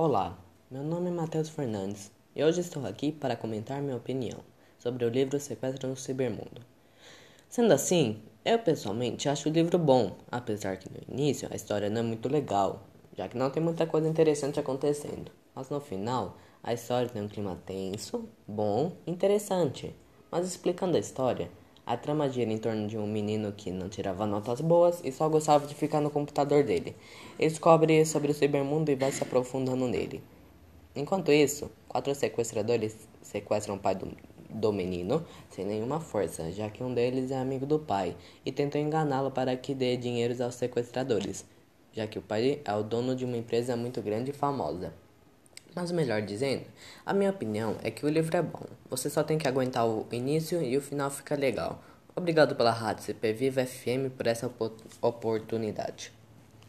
Olá, meu nome é Matheus Fernandes e hoje estou aqui para comentar minha opinião sobre o livro Sequestro no Cibermundo. Sendo assim, eu pessoalmente acho o livro bom, apesar que no início a história não é muito legal, já que não tem muita coisa interessante acontecendo, mas no final a história tem um clima tenso, bom interessante. Mas explicando a história, a trama gira em torno de um menino que não tirava notas boas e só gostava de ficar no computador dele. Ele descobre sobre o cibermundo e vai se aprofundando nele. Enquanto isso, quatro sequestradores sequestram o pai do, do menino sem nenhuma força, já que um deles é amigo do pai e tentam enganá-lo para que dê dinheiro aos sequestradores, já que o pai é o dono de uma empresa muito grande e famosa. Mas melhor dizendo, a minha opinião é que o livro é bom. Você só tem que aguentar o início e o final fica legal. Obrigado pela rádio CP Viva FM por essa oportunidade.